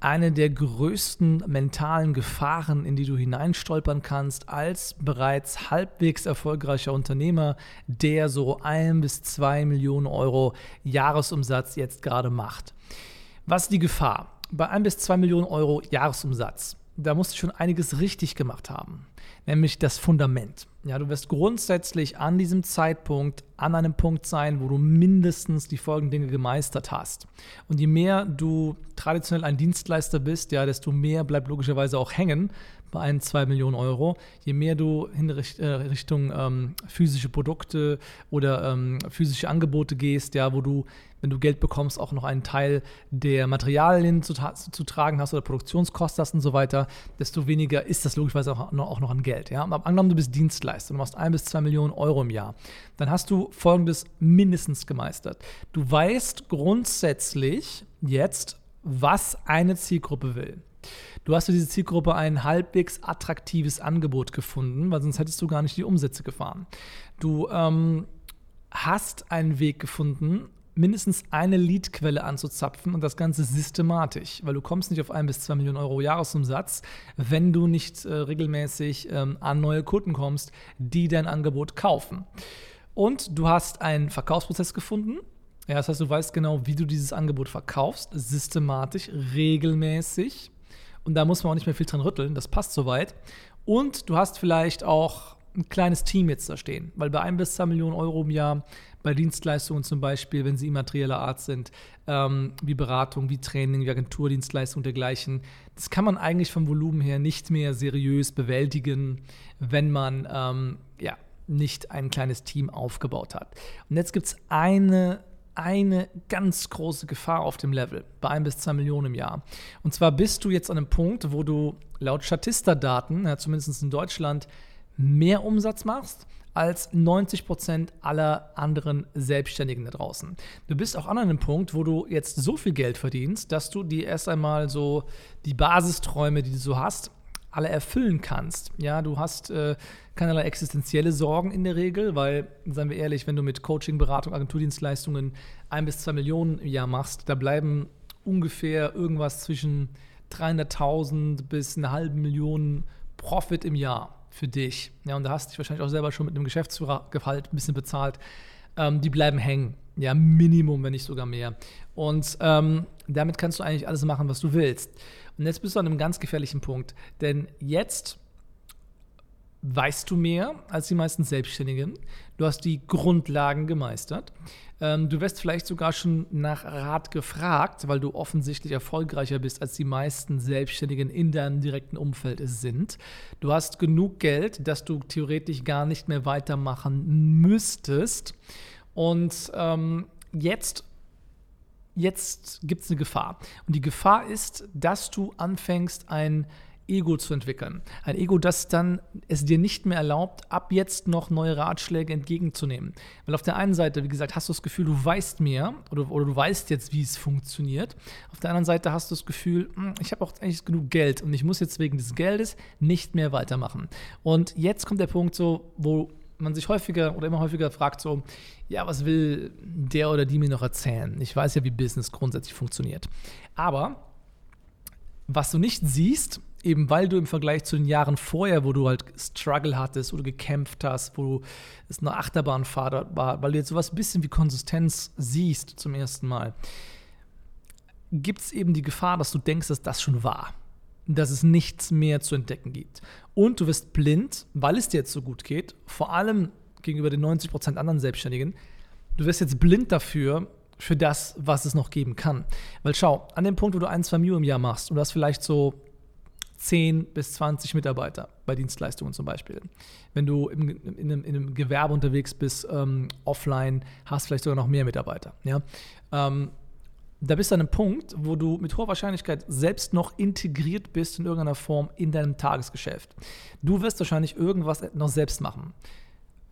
eine der größten mentalen Gefahren, in die du hineinstolpern kannst als bereits halbwegs erfolgreicher Unternehmer, der so ein bis zwei Millionen Euro Jahresumsatz jetzt gerade macht. Was ist die Gefahr? Bei ein bis zwei Millionen Euro Jahresumsatz, da musst du schon einiges richtig gemacht haben nämlich das Fundament. Ja, du wirst grundsätzlich an diesem Zeitpunkt an einem Punkt sein, wo du mindestens die folgenden Dinge gemeistert hast. Und je mehr du traditionell ein Dienstleister bist, ja, desto mehr bleibt logischerweise auch hängen bei ein, zwei Millionen Euro. Je mehr du in äh, Richtung ähm, physische Produkte oder ähm, physische Angebote gehst, ja, wo du wenn du Geld bekommst, auch noch einen Teil der Materialien zu, zu, tragen hast oder Produktionskosten hast und so weiter, desto weniger ist das logischerweise auch noch, auch noch an Geld. Ja? Aber angenommen, du bist Dienstleister, du machst ein bis zwei Millionen Euro im Jahr, dann hast du folgendes mindestens gemeistert. Du weißt grundsätzlich jetzt, was eine Zielgruppe will. Du hast für diese Zielgruppe ein halbwegs attraktives Angebot gefunden, weil sonst hättest du gar nicht die Umsätze gefahren. Du ähm, hast einen Weg gefunden, mindestens eine Leadquelle anzuzapfen und das Ganze systematisch, weil du kommst nicht auf ein bis zwei Millionen Euro Jahresumsatz, wenn du nicht äh, regelmäßig ähm, an neue Kunden kommst, die dein Angebot kaufen. Und du hast einen Verkaufsprozess gefunden. Ja, das heißt, du weißt genau, wie du dieses Angebot verkaufst, systematisch, regelmäßig. Und da muss man auch nicht mehr viel dran rütteln, das passt soweit. Und du hast vielleicht auch ein kleines Team jetzt da stehen, weil bei ein bis zwei Millionen Euro im Jahr bei Dienstleistungen zum Beispiel, wenn sie immaterieller Art sind, ähm, wie Beratung, wie Training, wie Agenturdienstleistung dergleichen. Das kann man eigentlich vom Volumen her nicht mehr seriös bewältigen, wenn man ähm, ja, nicht ein kleines Team aufgebaut hat. Und jetzt gibt es eine eine ganz große Gefahr auf dem Level bei ein bis zwei Millionen im Jahr. Und zwar bist du jetzt an einem Punkt, wo du laut Statista-Daten, ja, zumindest in Deutschland, mehr Umsatz machst als 90 Prozent aller anderen Selbstständigen da draußen. Du bist auch an einem Punkt, wo du jetzt so viel Geld verdienst, dass du dir erst einmal so die Basisträume, die du so hast, alle erfüllen kannst. Ja, du hast äh, keinerlei existenzielle Sorgen in der Regel, weil, seien wir ehrlich, wenn du mit Coaching, Beratung, Agenturdienstleistungen ein bis zwei Millionen im Jahr machst, da bleiben ungefähr irgendwas zwischen 300.000 bis eine halbe Million Profit im Jahr für dich. Ja, und da hast du dich wahrscheinlich auch selber schon mit einem Geschäftsgehalt ein bisschen bezahlt. Ähm, die bleiben hängen. Ja, Minimum, wenn nicht sogar mehr. Und ähm, damit kannst du eigentlich alles machen, was du willst. Und jetzt bist du an einem ganz gefährlichen Punkt. Denn jetzt weißt du mehr als die meisten Selbstständigen. Du hast die Grundlagen gemeistert. Ähm, du wirst vielleicht sogar schon nach Rat gefragt, weil du offensichtlich erfolgreicher bist, als die meisten Selbstständigen in deinem direkten Umfeld sind. Du hast genug Geld, dass du theoretisch gar nicht mehr weitermachen müsstest. Und ähm, jetzt jetzt gibt es eine Gefahr. Und die Gefahr ist, dass du anfängst, ein Ego zu entwickeln. Ein Ego, das dann es dir nicht mehr erlaubt, ab jetzt noch neue Ratschläge entgegenzunehmen. Weil auf der einen Seite, wie gesagt, hast du das Gefühl, du weißt mehr oder, oder du weißt jetzt, wie es funktioniert. Auf der anderen Seite hast du das Gefühl, hm, ich habe auch eigentlich genug Geld und ich muss jetzt wegen des Geldes nicht mehr weitermachen. Und jetzt kommt der Punkt so, wo man sich häufiger oder immer häufiger fragt so, ja, was will der oder die mir noch erzählen? Ich weiß ja, wie Business grundsätzlich funktioniert. Aber was du nicht siehst, eben weil du im Vergleich zu den Jahren vorher, wo du halt Struggle hattest oder gekämpft hast, wo es eine Achterbahnfahrt war, weil du jetzt sowas ein bisschen wie Konsistenz siehst zum ersten Mal, gibt es eben die Gefahr, dass du denkst, dass das schon war. Dass es nichts mehr zu entdecken gibt. Und du wirst blind, weil es dir jetzt so gut geht, vor allem gegenüber den 90% anderen Selbstständigen, du wirst jetzt blind dafür, für das, was es noch geben kann. Weil schau, an dem Punkt, wo du ein, zwei Mio im Jahr machst und du hast vielleicht so 10 bis 20 Mitarbeiter bei Dienstleistungen zum Beispiel. Wenn du im, in, einem, in, einem, Gewerbe unterwegs bist, ähm, offline, hast vielleicht sogar noch mehr Mitarbeiter. Ja? Ähm, da bist du an einem Punkt, wo du mit hoher Wahrscheinlichkeit selbst noch integriert bist in irgendeiner Form in deinem Tagesgeschäft. Du wirst wahrscheinlich irgendwas noch selbst machen.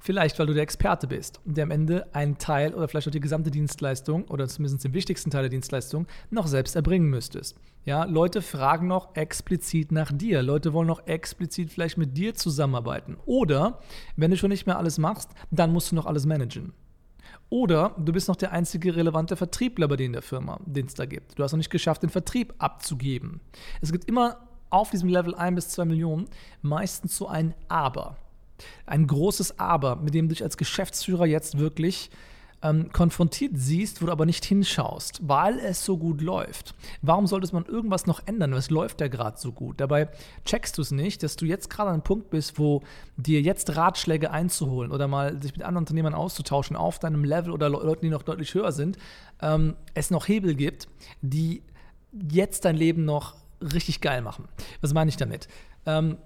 Vielleicht, weil du der Experte bist, der am Ende einen Teil oder vielleicht auch die gesamte Dienstleistung oder zumindest den wichtigsten Teil der Dienstleistung noch selbst erbringen müsstest. Ja, Leute fragen noch explizit nach dir. Leute wollen noch explizit vielleicht mit dir zusammenarbeiten. Oder, wenn du schon nicht mehr alles machst, dann musst du noch alles managen. Oder du bist noch der einzige relevante Vertriebler bei denen der Firma, den es da gibt. Du hast noch nicht geschafft, den Vertrieb abzugeben. Es gibt immer auf diesem Level 1 bis 2 Millionen meistens so ein Aber. Ein großes Aber, mit dem du dich als Geschäftsführer jetzt wirklich ähm, konfrontiert siehst, wo du aber nicht hinschaust, weil es so gut läuft. Warum sollte man irgendwas noch ändern? Es läuft ja gerade so gut. Dabei checkst du es nicht, dass du jetzt gerade an einem Punkt bist, wo dir jetzt Ratschläge einzuholen oder mal sich mit anderen Unternehmern auszutauschen auf deinem Level oder Le Leuten, die noch deutlich höher sind, ähm, es noch Hebel gibt, die jetzt dein Leben noch richtig geil machen. Was meine ich damit? Ähm,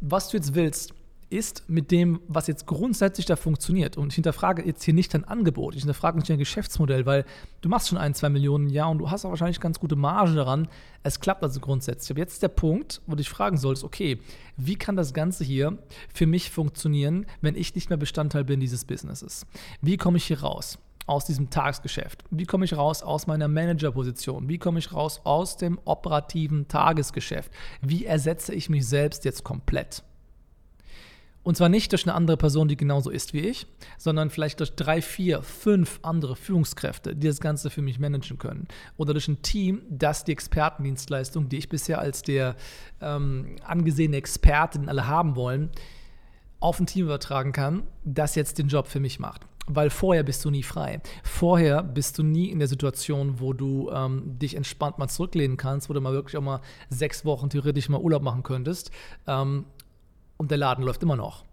was du jetzt willst, ist mit dem, was jetzt grundsätzlich da funktioniert. Und ich hinterfrage jetzt hier nicht dein Angebot, ich hinterfrage nicht dein Geschäftsmodell, weil du machst schon ein, zwei Millionen im Jahr und du hast auch wahrscheinlich ganz gute Marge daran. Es klappt also grundsätzlich. Aber jetzt der Punkt, wo du dich fragen sollst, okay, wie kann das Ganze hier für mich funktionieren, wenn ich nicht mehr Bestandteil bin dieses Businesses? Wie komme ich hier raus? aus diesem Tagesgeschäft? Wie komme ich raus aus meiner Managerposition? Wie komme ich raus aus dem operativen Tagesgeschäft? Wie ersetze ich mich selbst jetzt komplett? Und zwar nicht durch eine andere Person, die genauso ist wie ich, sondern vielleicht durch drei, vier, fünf andere Führungskräfte, die das Ganze für mich managen können. Oder durch ein Team, das die Expertendienstleistung, die ich bisher als der ähm, angesehene Experte, den alle haben wollen, auf ein Team übertragen kann, das jetzt den Job für mich macht. Weil vorher bist du nie frei. Vorher bist du nie in der Situation, wo du ähm, dich entspannt mal zurücklehnen kannst, wo du mal wirklich auch mal sechs Wochen theoretisch mal Urlaub machen könntest. Ähm, und der Laden läuft immer noch.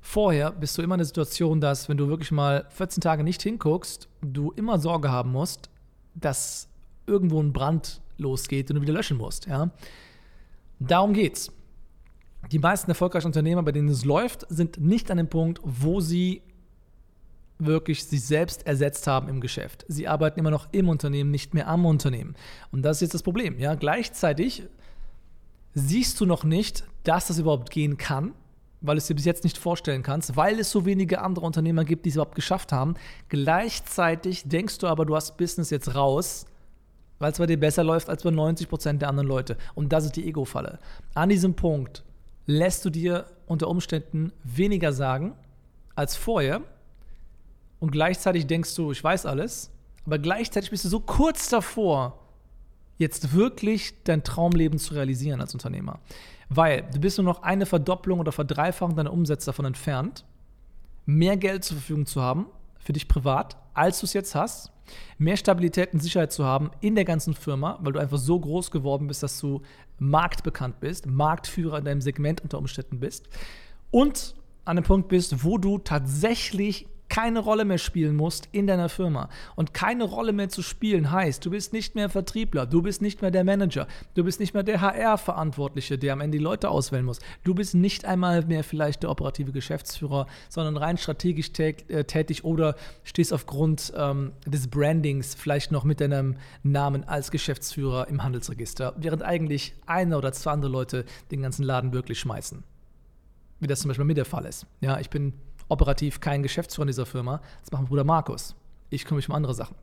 Vorher bist du immer in der Situation, dass, wenn du wirklich mal 14 Tage nicht hinguckst, du immer Sorge haben musst, dass irgendwo ein Brand losgeht und du wieder löschen musst. Ja? Darum geht's. Die meisten erfolgreichen Unternehmer, bei denen es läuft, sind nicht an dem Punkt, wo sie wirklich sich selbst ersetzt haben im Geschäft. Sie arbeiten immer noch im Unternehmen, nicht mehr am Unternehmen. Und das ist jetzt das Problem. Ja? Gleichzeitig siehst du noch nicht, dass das überhaupt gehen kann, weil du es dir bis jetzt nicht vorstellen kannst, weil es so wenige andere Unternehmer gibt, die es überhaupt geschafft haben. Gleichzeitig denkst du aber, du hast Business jetzt raus, weil es bei dir besser läuft als bei 90% der anderen Leute. Und das ist die Ego-Falle. An diesem Punkt lässt du dir unter Umständen weniger sagen als vorher und gleichzeitig denkst du, ich weiß alles, aber gleichzeitig bist du so kurz davor, jetzt wirklich dein Traumleben zu realisieren als Unternehmer. Weil du bist nur noch eine Verdopplung oder Verdreifachung deiner Umsätze davon entfernt, mehr Geld zur Verfügung zu haben, für dich privat, als du es jetzt hast, mehr Stabilität und Sicherheit zu haben in der ganzen Firma, weil du einfach so groß geworden bist, dass du marktbekannt bist, Marktführer in deinem Segment unter Umständen bist und an einem Punkt bist, wo du tatsächlich keine Rolle mehr spielen musst in deiner Firma. Und keine Rolle mehr zu spielen heißt, du bist nicht mehr Vertriebler, du bist nicht mehr der Manager, du bist nicht mehr der HR-Verantwortliche, der am Ende die Leute auswählen muss. Du bist nicht einmal mehr vielleicht der operative Geschäftsführer, sondern rein strategisch äh, tätig oder stehst aufgrund ähm, des Brandings vielleicht noch mit deinem Namen als Geschäftsführer im Handelsregister, während eigentlich eine oder zwei andere Leute den ganzen Laden wirklich schmeißen. Wie das zum Beispiel mit der Fall ist. Ja, ich bin operativ kein Geschäftsführer in dieser Firma. Das macht mein Bruder Markus. Ich kümmere mich um andere Sachen.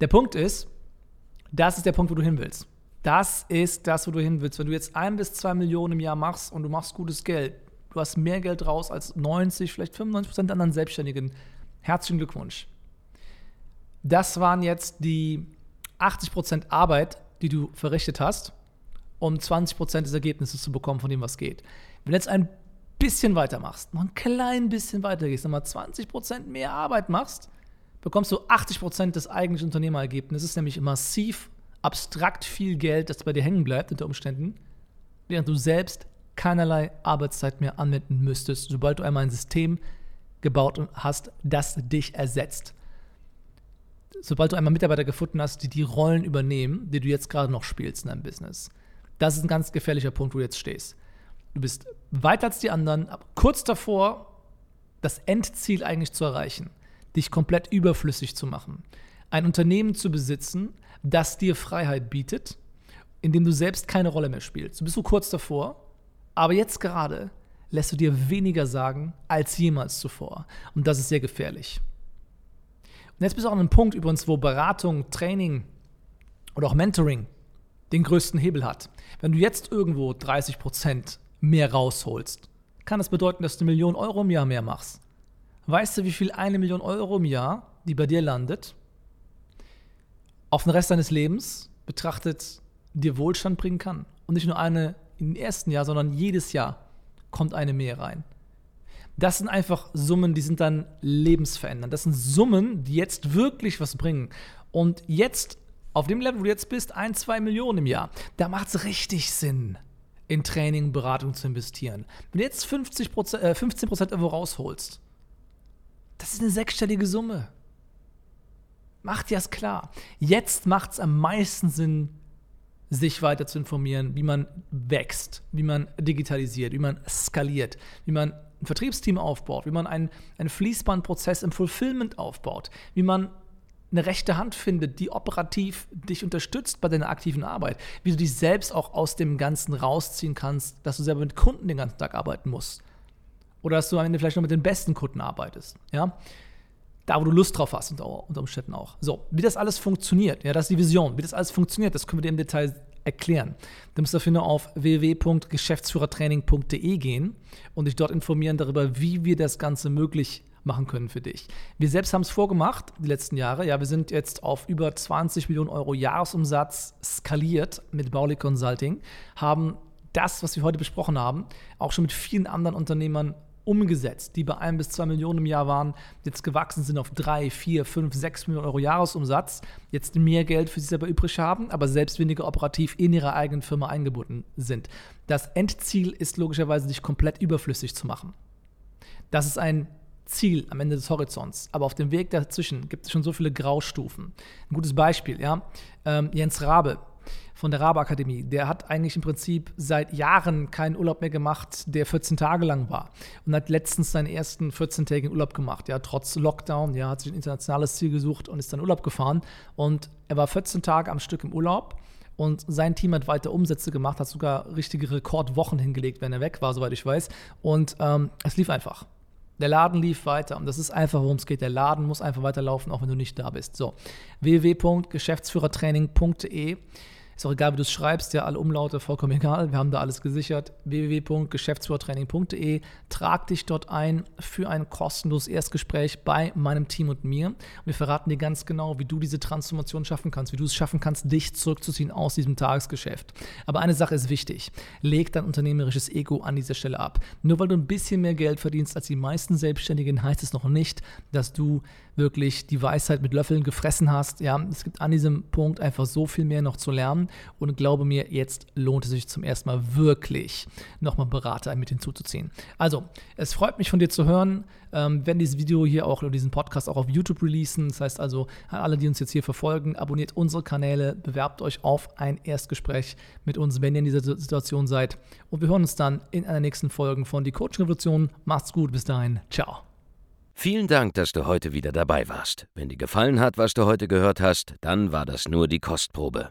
Der Punkt ist, das ist der Punkt, wo du hin willst. Das ist das, wo du hin willst. Wenn du jetzt ein bis zwei Millionen im Jahr machst und du machst gutes Geld, du hast mehr Geld raus als 90, vielleicht 95 Prozent der anderen Selbstständigen. Herzlichen Glückwunsch. Das waren jetzt die 80 Prozent Arbeit, die du verrichtet hast, um 20 Prozent des Ergebnisses zu bekommen, von dem was geht. Wenn jetzt ein bisschen weitermachst, noch ein klein bisschen weitergehst, nochmal 20% mehr Arbeit machst, bekommst du 80% des eigentlichen Unternehmerergebnisses, nämlich massiv abstrakt viel Geld, das bei dir hängen bleibt unter Umständen, während du selbst keinerlei Arbeitszeit mehr anwenden müsstest, sobald du einmal ein System gebaut hast, das dich ersetzt. sobald du einmal Mitarbeiter gefunden hast, die die Rollen übernehmen, die du jetzt gerade noch spielst in deinem Business. Das ist ein ganz gefährlicher Punkt, wo du jetzt stehst. Du bist weiter als die anderen, kurz davor, das Endziel eigentlich zu erreichen, dich komplett überflüssig zu machen. Ein Unternehmen zu besitzen, das dir Freiheit bietet, in dem du selbst keine Rolle mehr spielst. Du bist so kurz davor, aber jetzt gerade lässt du dir weniger sagen als jemals zuvor. Und das ist sehr gefährlich. Und jetzt bist du auch an einem Punkt übrigens, wo Beratung, Training oder auch Mentoring den größten Hebel hat. Wenn du jetzt irgendwo 30 Prozent mehr rausholst, kann das bedeuten, dass du eine Million Euro im Jahr mehr machst. Weißt du, wie viel eine Million Euro im Jahr, die bei dir landet, auf den Rest deines Lebens betrachtet dir Wohlstand bringen kann? Und nicht nur eine im ersten Jahr, sondern jedes Jahr kommt eine mehr rein. Das sind einfach Summen, die sind dann lebensverändernd. Das sind Summen, die jetzt wirklich was bringen. Und jetzt, auf dem Level, wo du jetzt bist, ein, zwei Millionen im Jahr, da macht es richtig Sinn, in Training und Beratung zu investieren. Wenn du jetzt 50%, äh, 15% irgendwo rausholst, das ist eine sechsstellige Summe. Macht ja es klar. Jetzt macht es am meisten Sinn, sich weiter zu informieren, wie man wächst, wie man digitalisiert, wie man skaliert, wie man ein Vertriebsteam aufbaut, wie man einen, einen Fließbandprozess im Fulfillment aufbaut, wie man eine rechte Hand findet, die operativ dich unterstützt bei deiner aktiven Arbeit, wie du dich selbst auch aus dem Ganzen rausziehen kannst, dass du selber mit Kunden den ganzen Tag arbeiten musst. Oder dass du am Ende vielleicht noch mit den besten Kunden arbeitest. Ja? Da, wo du Lust drauf hast, unter, unter Umständen auch. So, wie das alles funktioniert, ja, das ist die Vision. Wie das alles funktioniert, das können wir dir im Detail erklären. Du musst dafür nur auf www.geschäftsführertraining.de gehen und dich dort informieren darüber, wie wir das Ganze möglich machen können für dich. Wir selbst haben es vorgemacht, die letzten Jahre. Ja, wir sind jetzt auf über 20 Millionen Euro Jahresumsatz skaliert mit Bauli Consulting, haben das, was wir heute besprochen haben, auch schon mit vielen anderen Unternehmern umgesetzt, die bei 1 bis 2 Millionen im Jahr waren, jetzt gewachsen sind auf 3, 4, 5, 6 Millionen Euro Jahresumsatz, jetzt mehr Geld für sich selber übrig haben, aber selbst weniger operativ in ihrer eigenen Firma eingebunden sind. Das Endziel ist logischerweise, dich komplett überflüssig zu machen. Das ist ein Ziel am Ende des Horizonts. Aber auf dem Weg dazwischen gibt es schon so viele Graustufen. Ein gutes Beispiel, ja. Ähm, Jens Rabe, von der Rabe Akademie, der hat eigentlich im Prinzip seit Jahren keinen Urlaub mehr gemacht, der 14 Tage lang war. Und hat letztens seinen ersten 14-tägigen Urlaub gemacht. Ja, trotz Lockdown, ja, hat sich ein internationales Ziel gesucht und ist dann Urlaub gefahren. Und er war 14 Tage am Stück im Urlaub. Und sein Team hat weiter Umsätze gemacht, hat sogar richtige Rekordwochen hingelegt, wenn er weg war, soweit ich weiß. Und ähm, es lief einfach. Der Laden lief weiter und das ist einfach, worum es geht. Der Laden muss einfach weiterlaufen, auch wenn du nicht da bist. So, www.geschäftsführertraining.de ist auch egal, wie du es schreibst, ja, alle Umlaute vollkommen egal. Wir haben da alles gesichert. www.geschäftsführertraining.de. Trag dich dort ein für ein kostenloses Erstgespräch bei meinem Team und mir. Und wir verraten dir ganz genau, wie du diese Transformation schaffen kannst, wie du es schaffen kannst, dich zurückzuziehen aus diesem Tagesgeschäft. Aber eine Sache ist wichtig. Leg dein unternehmerisches Ego an dieser Stelle ab. Nur weil du ein bisschen mehr Geld verdienst als die meisten Selbstständigen, heißt es noch nicht, dass du wirklich die Weisheit mit Löffeln gefressen hast. Ja, es gibt an diesem Punkt einfach so viel mehr noch zu lernen. Und glaube mir, jetzt lohnt es sich zum ersten Mal wirklich, nochmal Berater mit hinzuzuziehen. Also, es freut mich von dir zu hören. Ähm, wenn dieses Video hier auch oder diesen Podcast auch auf YouTube releasen. Das heißt also, alle, die uns jetzt hier verfolgen, abonniert unsere Kanäle, bewerbt euch auf ein Erstgespräch mit uns, wenn ihr in dieser Situation seid. Und wir hören uns dann in einer nächsten Folge von Die Coaching Revolution. Macht's gut, bis dahin. Ciao. Vielen Dank, dass du heute wieder dabei warst. Wenn dir gefallen hat, was du heute gehört hast, dann war das nur die Kostprobe.